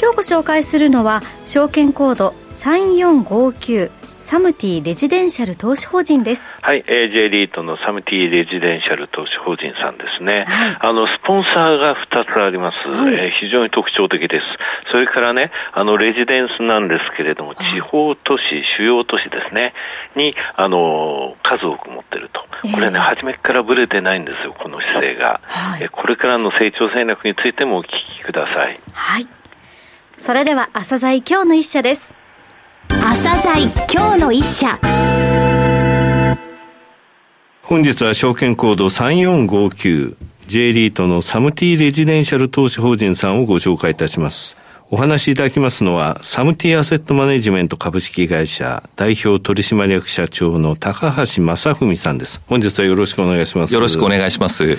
今日ご紹介するのは証券コード3459サムティレジデンシャル投資法人です。はい、えー、J リートのサムティレジデンシャル投資法人さんですね。はい、あの、スポンサーが2つあります、はい、えー、非常に特徴的です。それからね、あの、レジデンスなんですけれども、地方都市、主要都市ですね、に、あの、数多く持ってると。これね、初めからぶれてないんですよ、この姿勢が。はい、えこれからの成長戦略についてもお聞きください。はい。それでは、朝鮮今日の一社です。朝鮮今日の一社本日は証券コード3459 J リートのサムティレジデンシャル投資法人さんをご紹介いたします。お話しいただきますのは、サムティアセットマネジメント株式会社代表取締役社長の高橋正文さんです。本日はよろしくお願いします。よろしくお願いします。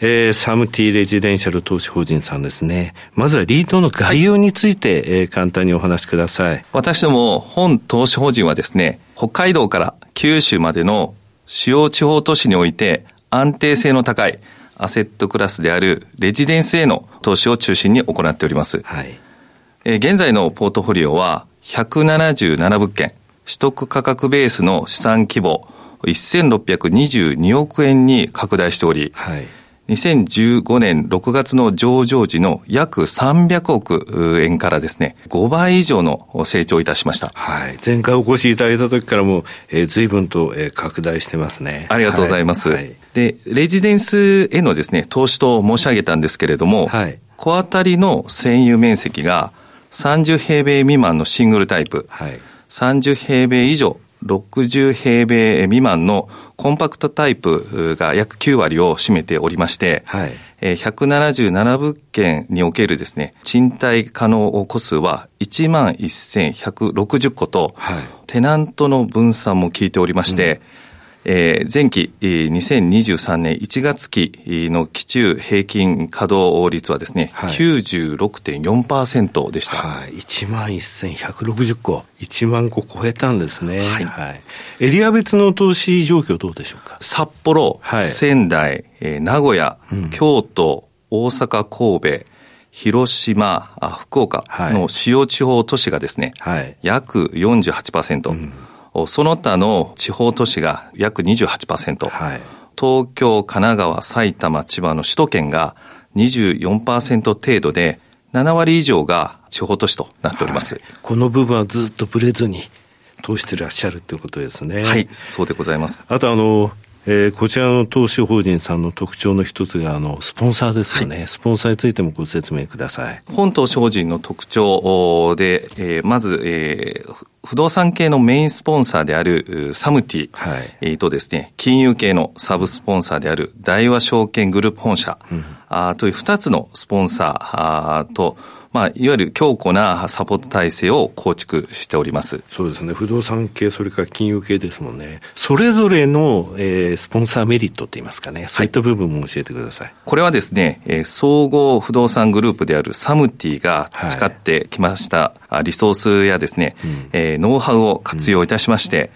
えー、サムティレジデンシャル投資法人さんですね。まずはリートの概要について、はい、えー、簡単にお話しください。私ども本投資法人はですね、北海道から九州までの主要地方都市において安定性の高いアセットクラスであるレジデンスへの投資を中心に行っております。はい、えー、現在のポートフォリオは177物件、取得価格ベースの資産規模1622億円に拡大しており、はい2015年6月の上場時の約300億円からですね、5倍以上の成長いたしました。はい。前回お越しいただいた時からも、えー、随分と、えー、拡大してますね。ありがとうございます。はい、で、レジデンスへのですね、投資と申し上げたんですけれども、はい、小当たりの占有面積が30平米未満のシングルタイプ、はい、30平米以上60平米未満のコンパクトタイプが約9割を占めておりまして、はい、177物件におけるですね、賃貸可能戸数は1万1160個と、はい、テナントの分散も効いておりまして、うんえー、前期2023年1月期の期中平均稼働率はですね、はい、96.4%でした。はい、1万1160個、1万個超えたんですね。はい。はい、エリア別の投資状況どうでしょうか？札幌、はい、仙台、えー、名古屋、うん、京都、大阪、神戸、広島、福岡の主要地方都市がですね、はい、約48%、うんその他の地方都市が約28%、はい、東京、神奈川、埼玉、千葉の首都圏が24%程度で、7割以上が地方都市となっております。はい、この部分はずっとブレずに通してらっしゃるということですね。はい、そうでございます。あとあの、えー、こちらの投資法人さんの特徴の一つが、あの、スポンサーですよね、はい、スポンサーについてもご説明ください。本投資法人の特徴で、えー、まず、えー、不動産系のメインスポンサーであるサムティ、はい、とですね、金融系のサブスポンサーである大和証券グループ本社、うん、あという二つのスポンサーと、まあ、いわゆる強固なサポート体制を構築しております。そうですね。不動産系、それから金融系ですもんね。それぞれの、えー、スポンサーメリットって言いますかね。そういった部分も教えてください。はい、これはですね、えー、総合不動産グループであるサムティが培ってきました、はい、リソースやですね、うん、えー、ノウハウを活用いたしまして、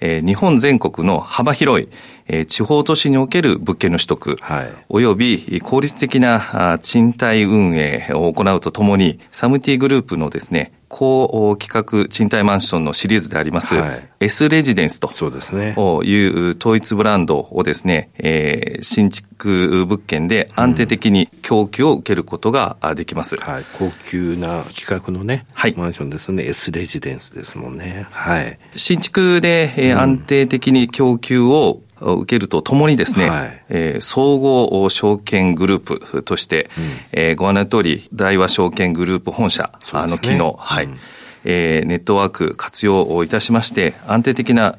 うん、えー、日本全国の幅広い、えー、地方都市における物件の取得、はい、および効率的な賃貸運営を行うとともに、サムティグループのですね、高規格賃貸マンションのシリーズであります、はい、S レジデンスという統一ブランドをですね、えー、新築物件で安定的に供給を受けることができます。うん、はい、高級な規格のね、はい、マンションですね、S レジデンスですもんね。はい。新築で、えー、安定的に供給を受けるとともにですね、はい、えー、総合証券グループとして、うん、えー、ご案内の通り、大和証券グループ本社の機能、はい、うん、えー、ネットワーク活用をいたしまして、安定的な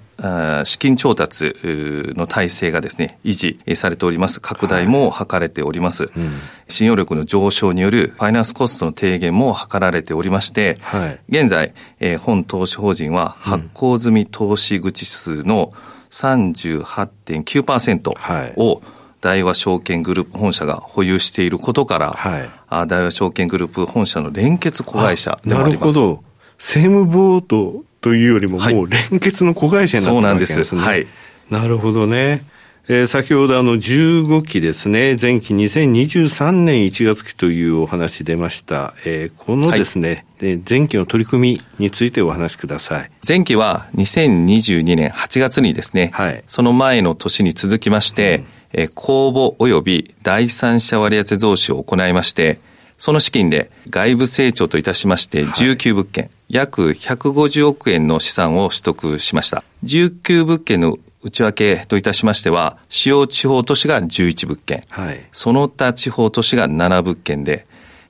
資金調達の体制がですね、維持されております。拡大も図れております。はいうん、信用力の上昇によるファイナンスコストの低減も図られておりまして、はい、現在、えー、本投資法人は発行済み投資口数の38.9%を、大和証券グループ本社が保有していることから、はい、大和証券グループ本社の連結子会社でもあります。なるほど。政務ボートというよりも、もう連結の子会社になってるわけですね。はい、なるほどね。えー、先ほどあの15期ですね、前期2023年1月期というお話出ました。えー、このですね、はい、前期の取り組みについてお話しください。前期は2022年8月にですね、はい、その前の年に続きまして、うん。え公募及び第三者割当増資を行いまして、その資金で外部成長といたしまして19物件、はい、約150億円の資産を取得しました。19物件の内訳といたしましては、主要地方都市が11物件、はい、その他地方都市が7物件で、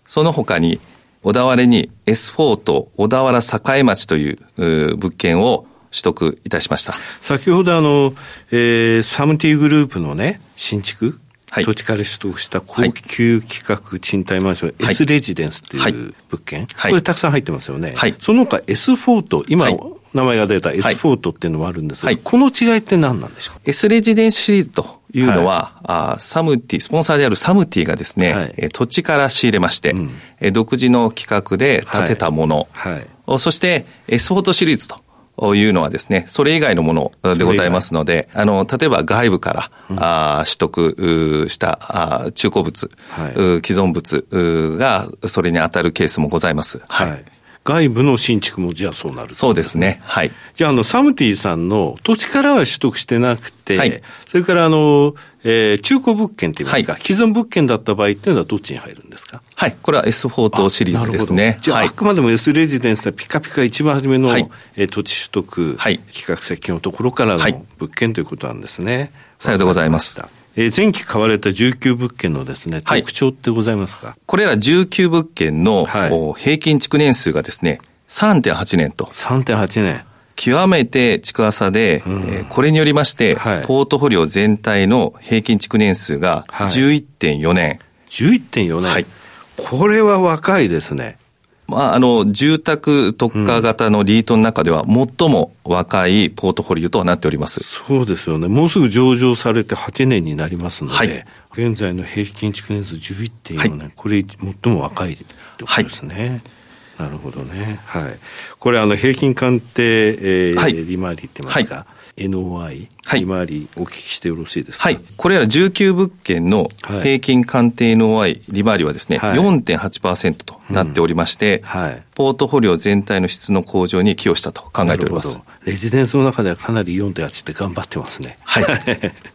その他に小田原に S4 と小田原栄町という物件を取得いたしました。先ほどあの、えー、サムティグループのね、新築、はい、土地から取得した高級規格賃貸マンション、はい、S レジデンスっていう物件、はい、これたくさん入ってますよね。はい、その他 S フォート、今、名前が出た S フォートっていうのもあるんですが、はい、この違いって何なんでしょう ?S レジデンスシリーズというのは、はい、あサムティ、スポンサーであるサムティがですね、はい、土地から仕入れまして、うん、独自の規格で建てたもの、はい。はい、そして S フォートシリーズというのはですね、それ以外のものでございますので、あの、例えば外部から、うん、あ取得したあ中古物、はい、既存物がそれに当たるケースもございます。はい、はい外部の新築もじゃあそうなる、そうですね。はい。じゃあ、あの、サムティさんの土地からは取得してなくて、はい、それからあの、えー、中古物件って言いますか、はい、既存物件だった場合っていうのはどっちに入るんですか？はい。これは S フォートシリーズですね。じゃあ、はい、あくまでも S レジデンスはピカピカ一番初めの、はい、えー、土地取得、はい、企画設計のところからの物件ということなんですね。さようでございます。えー、前期買われた19物件のですね、特徴ってございますか、はい、これら19物件の、はい、平均築年数がですね、3.8年と。3.8年。極めて築浅で、うん、えー、これによりまして、はい、ポートフォリオ全体の平均築年数が11.4年。はい、11.4年、はい、これは若いですね。まあ、あの、住宅特化型のリートの中では最も若いポートフォリオとなっております。そうですよね。もうすぐ上場されて8年になりますので、はい、現在の平均築年数11.4年、はい、これ最も若いってことですね。はいなるほどね。はい。これ、あの、平均鑑定、えー、はい、利回りって言いますか、はい、NOI、はい、利回りお聞きしてよろしいですか？はい。これら19物件の平均鑑定 NOI、利回りはですね、はい、4.8%となっておりまして、うん、はい、ポートフォリオ全体の質の向上に寄与したと考えております。レジデンスの中ではかなり4.8って頑張ってますね。はい。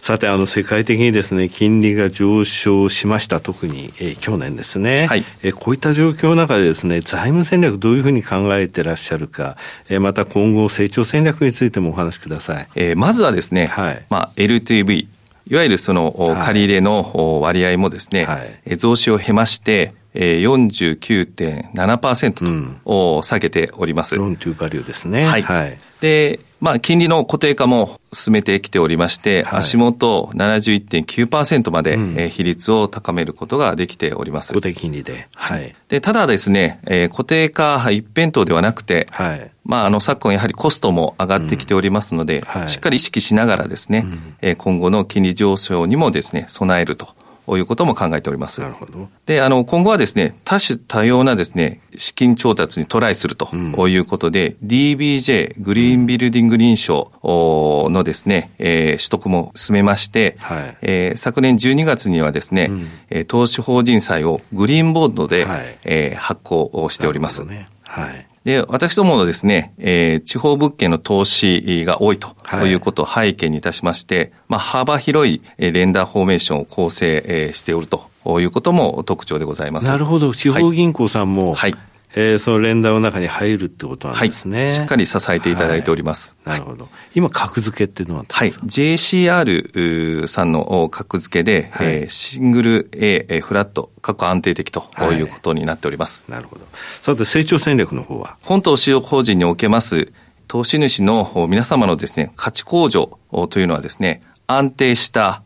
さて、あの、世界的にですね、金利が上昇しました。特に、えー、去年ですね。はい。えー、こういった状況の中でですね、財務戦略どういうふうに考えてらっしゃるか、えー、また今後成長戦略についてもお話しください。えー、まずはですね、はい。まあ、LTV、いわゆるその借り入れの割合もですね、はい、増資を経まして、49.7%と下げております。ローントゥーバリューですね。はい。はい、で、まあ、金利の固定化も進めてきておりまして、はい、足元71.9%まで、うん、比率を高めることができております。固定金利で。はい。で、ただですね、えー、固定化一辺倒ではなくて、はい。まあ、あの、昨今やはりコストも上がってきておりますので、うんはい、しっかり意識しながらですね、うん、えー、今後の金利上昇にもですね、備えると。ということも考えております。なるほど。で、あの、今後はですね、多種多様なですね、資金調達にトライするということで、うん、DBJ、グリーンビルディング認証のですね、えー、取得も進めまして、はい、えー、昨年12月にはですね、うん、投資法人債をグリーンボードで、はい、えー、発行をしております。ね、はい。で、私どものですね、えー、地方物件の投資が多いということを背景にいたしまして、まあ、幅広いレンダーフォーメーションを構成しておるということも特徴でございます。なるほど。地方銀行さんも、はい、えー、その連打の中に入るってことなんですね。はい、しっかり支えていただいております。はい、なるほど。今、格付けっていうのははい。JCR さんの格付けで、はい、えー、シングル A、フラット、過去安定的ということになっております。なるほど。さて、成長戦略の方は？本島主要法人におけます投資主の皆様のですね、価値向上というのはですね、安定した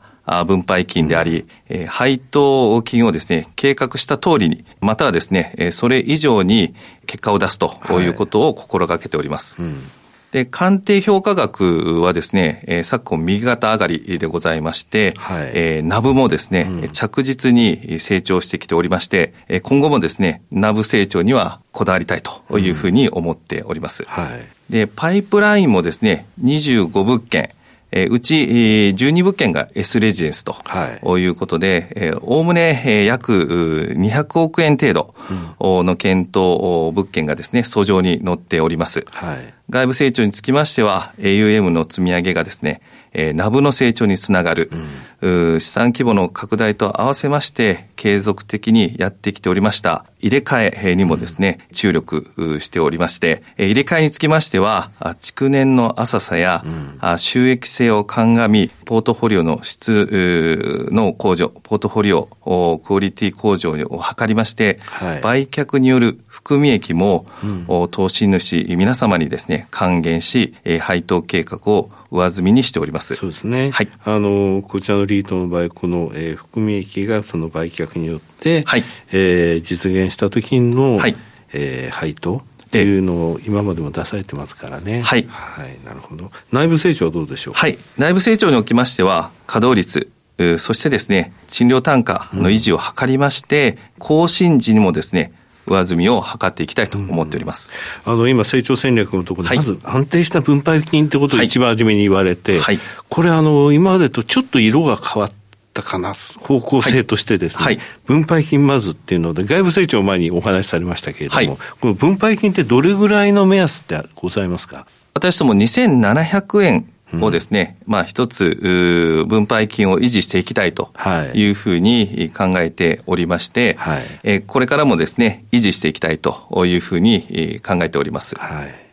分配金であり、配当金をですね、計画した通りに、またはですね、それ以上に結果を出すとい。うことを心がけております。はいうん。で、鑑定評価額はですね、えー、昨今右肩上がりでございまして、はい、えー、ナブもですね、うん、着実に成長してきておりまして、今後もですね、ナブ成長にはこだわりたいというふうに思っております。うん。はい、で、パイプラインもですね、25物件、えー、うち、えー、12物件が S レジデンスとい。うことで、おおむね、えー、約200億円程度の検討物件がですね、訴状に載っております。はい、外部成長につきましては、AUM の積み上げがですね、えー、ナブの成長につながる、うん、資産規模の拡大と合わせまして、継続的にやってきておりました、入れ替えにもですね、うん、注力しておりまして、入れ替えにつきましては、築年の浅さや、うん、収益性を鑑み、ポートフォリオの質の向上、ポートフォリオクオリティ向上を図りまして、はい、売却による含み益も、うん、投資主皆様にですね、還元し、配当計画を上積みにしております。そうですね。はい。あの、こちらのリートの場合、この、えー、含み益がその売却によって、はい、えー、実現した時の、はい、えー、配当っていうのを今までも出されてますからね。はい。はい、なるほど。内部成長はどうでしょう？はい。内部成長におきましては、稼働率、そしてですね、賃料単価の維持を図りまして、うん、更新時にもですね、上積みを図っていきたいと思っております。うん、あの、今、成長戦略のところで、まず安定した分配金ってことを一番初めに言われて、はい、これ、あの、今までとちょっと色が変わったかな、方向性としてですね、はい、分配金まずっていうので、外部成長前にお話しされましたけれども、はい、この分配金ってどれぐらいの目安ってございますか？私ども2700円をですね、うん、まあ一つ、分配金を維持していきたいとい。うふうに考えておりまして、はい、えこれからもですね、維持していきたいというふうに考えております。はい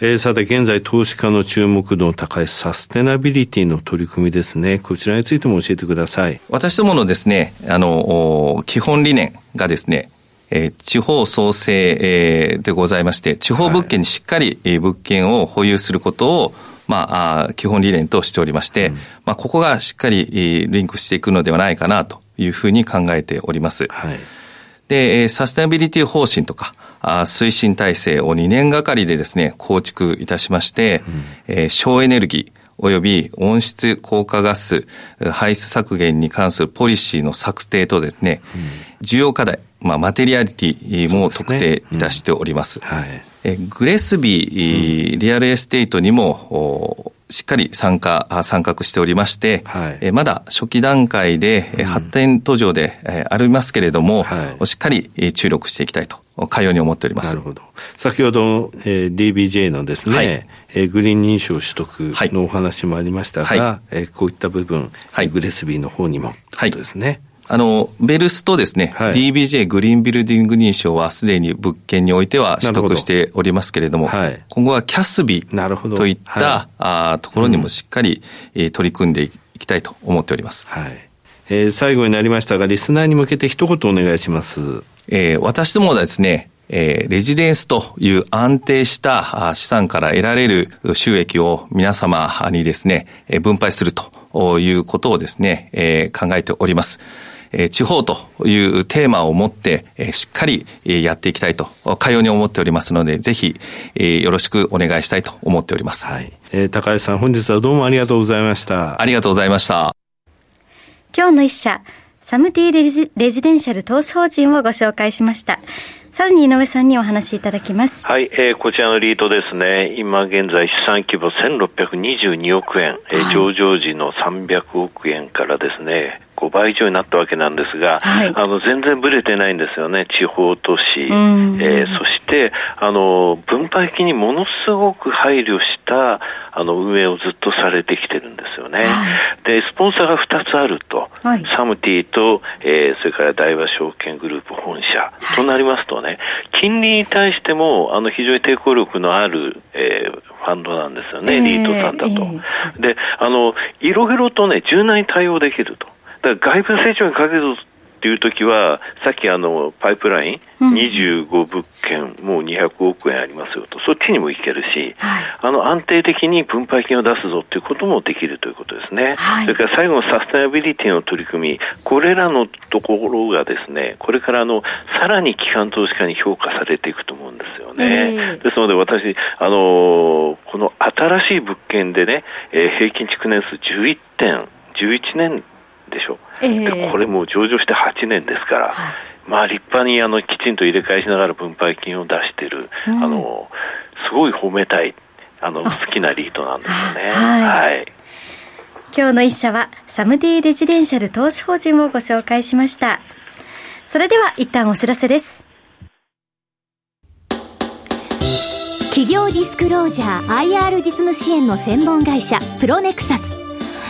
えー、さて、現在投資家の注目度の高いサステナビリティの取り組みですね。こちらについても教えてください。私どものですね、あの、基本理念がですね、えー、地方創生、えー、でございまして、地方物件にしっかり、物件を保有することを、まあ、基本理念としておりまして、うん、まあ、ここがしっかりリンクしていくのではないかなというふうに考えております。はい、で、サステナビリティ方針とか、推進体制を2年がかりでですね、構築いたしまして、うん、えー、省エネルギー、及び温室効果ガス排出削減に関するポリシーの策定とですね、うん、重要課題、まあ、マテリアリティも特定いたしております。すねうん、はい。 GRESB、リアルエステートにも、しっかり参加、参画しておりまして、はい、まだ初期段階で発展途上でありますけれども、はい、しっかり注力していきたいと、かように思っております。なるほど。先ほど、えー、DBJ のですね、はい、えー、グリーン認証取得のお話もありましたが、はい、えー、こういった部分、はい、グレスビーの方にも、はい、ですね？あの、ベルスとですね、はい、DBJ グリーンビルディング認証はすでに物件においては取得しておりますけれども、はい、今後はキャスビといった、はい、あところにもしっかり、うん、取り組んでいきたいと思っております。はいえー、最後になりましたが、リスナーに向けて一言お願いします。えー、私どもはですね、えー、レジデンスという安定した資産から得られる収益を皆様にですね、分配するということをですね、えー、考えております。え地方というテーマを持って、えしっかりやっていきたいと、かように思っておりますので、ぜひ、えよろしくお願いしたいと思っております。はい。えー、高橋さん、本日はどうもありがとうございました。ありがとうございました。今日の一社、サムティレジレジデンシャル投資法人をご紹介しました。さらに井上さんにお話しいただきます。はい、えー、こちらのリートですね、今現在資産規模1622億円、はい、えー、上場時の300億円からですね、5倍以上になったわけなんですが、はい、あの全然ぶれてないんですよね、地方都市、えー、そしてあの分配金にものすごく配慮したあの運営をずっとされてきてるんですよね。はい、で、スポンサーが2つあると、はい、サムティと、えー、それから大和証券グループ本社、となりますとね、金利に対してもあの非常に抵抗力のある、えー、ファンドなんですよね、リートさんだと。えー、で、あの、いろいろとね、柔軟に対応できると。だから外部成長にかけるっていう時は、さっきあの、パイプライン、25物件、もう200億円ありますよと、そっちにもいけるし、はい、あの、安定的に分配金を出すぞっていうこともできるということですね。はい、それから最後のサステナビリティの取り組み、これらのところがですね、これからあの、さらに機関投資家に評価されていくと思うんですよね。えー、ですので私、あのー、この新しい物件でね、えー、平均築年数11点、11年でしょ、えこれも上場して8年ですから、はい、まあ立派にあのきちんと入れ替えしながら分配金を出している、うん、あのすごい褒めたいあの好きなリートなんですよね。はい、はい。今日の一社はサムディレジデンシャル投資法人をご紹介しました。それでは一旦お知らせです。企業ディスクロージャー IR 実務支援の専門会社プロネクサス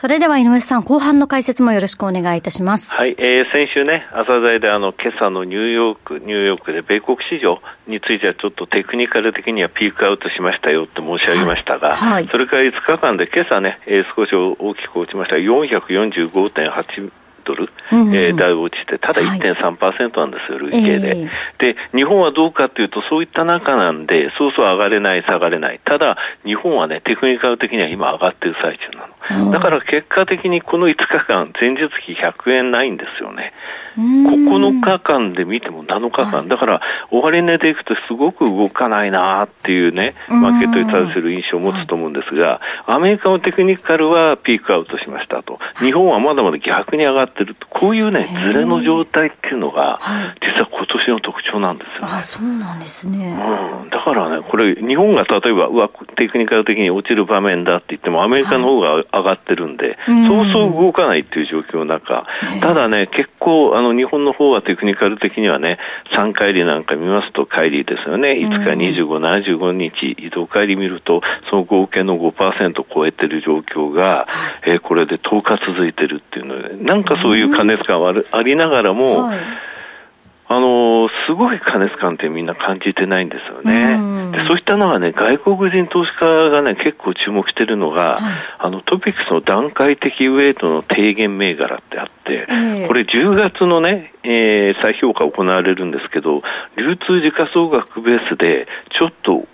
それでは井上さん、後半の解説もよろしくお願いいたします。はい、えー、先週ね、朝材であの、今朝のニューヨーク、ニューヨークで米国市場についてはちょっとテクニカル的にはピークアウトしましたよって申し上げましたが、はいはい、それから5日間で今朝ね、えー、少し大きく落ちました445.8ドル、うんうん、えー、台落ちて、ただ1.3%なんですよ、累計で、えー、で、日本はどうかというと、そういった中なんで、そうそう上がれない、下がれない。ただ、日本はね、テクニカル的には今上がってる最中なの。だから結果的にこの5日間、前日比100円ないんですよね。9日間で見ても7日間、だから終値でいくとすごく動かないなっていうね、マーケットに対する印象を持つと思うんですが、アメリカのテクニカルはピークアウトしましたと、日本はまだまだ逆に上がってると、こういうね、ずれの状態っていうのが、実は今年の特徴なんですよ、ね、あそうなんですね、うん、だからね、これ、日本が例えば、うわ、テクニカル的に落ちる場面だって言っても、アメリカの方が上がってるんで、はい、そうそう動かないっていう状況の中、ただね、結構、あの日本の方はテクニカル的にはね、3回りなんか見ますと、帰りですよね、5日25、75日、移動帰り見ると、その合計の5%超えてる状況が、えー、これで10日続いてるっていうので、なんかそういう過熱感はありながらも、はいあのすごい過熱感ってみんな感じてないんですよね。でそういったのがね、外国人投資家がね、結構注目してるのが、はい、あのトピックスの段階的ウェイトの低減銘柄ってあって、えー、これ10月のね、えー、再評価行われるんですけど、流通時価総額ベースで、ちょっと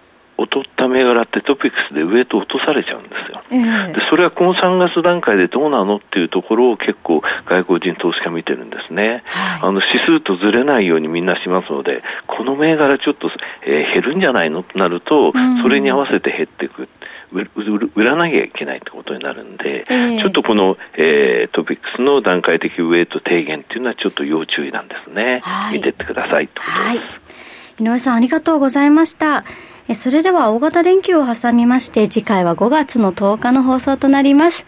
劣った銘柄ってトピックスでウエイト落とされちゃうんですよ、えー、でそれはこの3月段階でどうなのっていうところを結構外国人投資家見てるんですね、はい、あの指数とずれないようにみんなしますのでこの銘柄ちょっと、えー、減るんじゃないの？となると、それに合わせて減っていく。売らなきゃいけないってことになるんで、えー、ちょっとこの、えー、トピックスの段階的ウエイト低減っていうのはちょっと要注意なんですね。はい、見てってくださいってことです。はい、井上さんありがとうございました。それでは大型連休を挟みまして、次回は5月の10日の放送となります。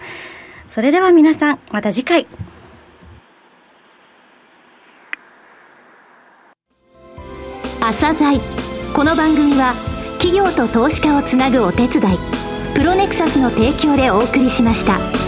それでは皆さん、また次回。朝鮮この番組は企業と投資家をつなぐお手伝いプロネクサスの提供でお送りしました。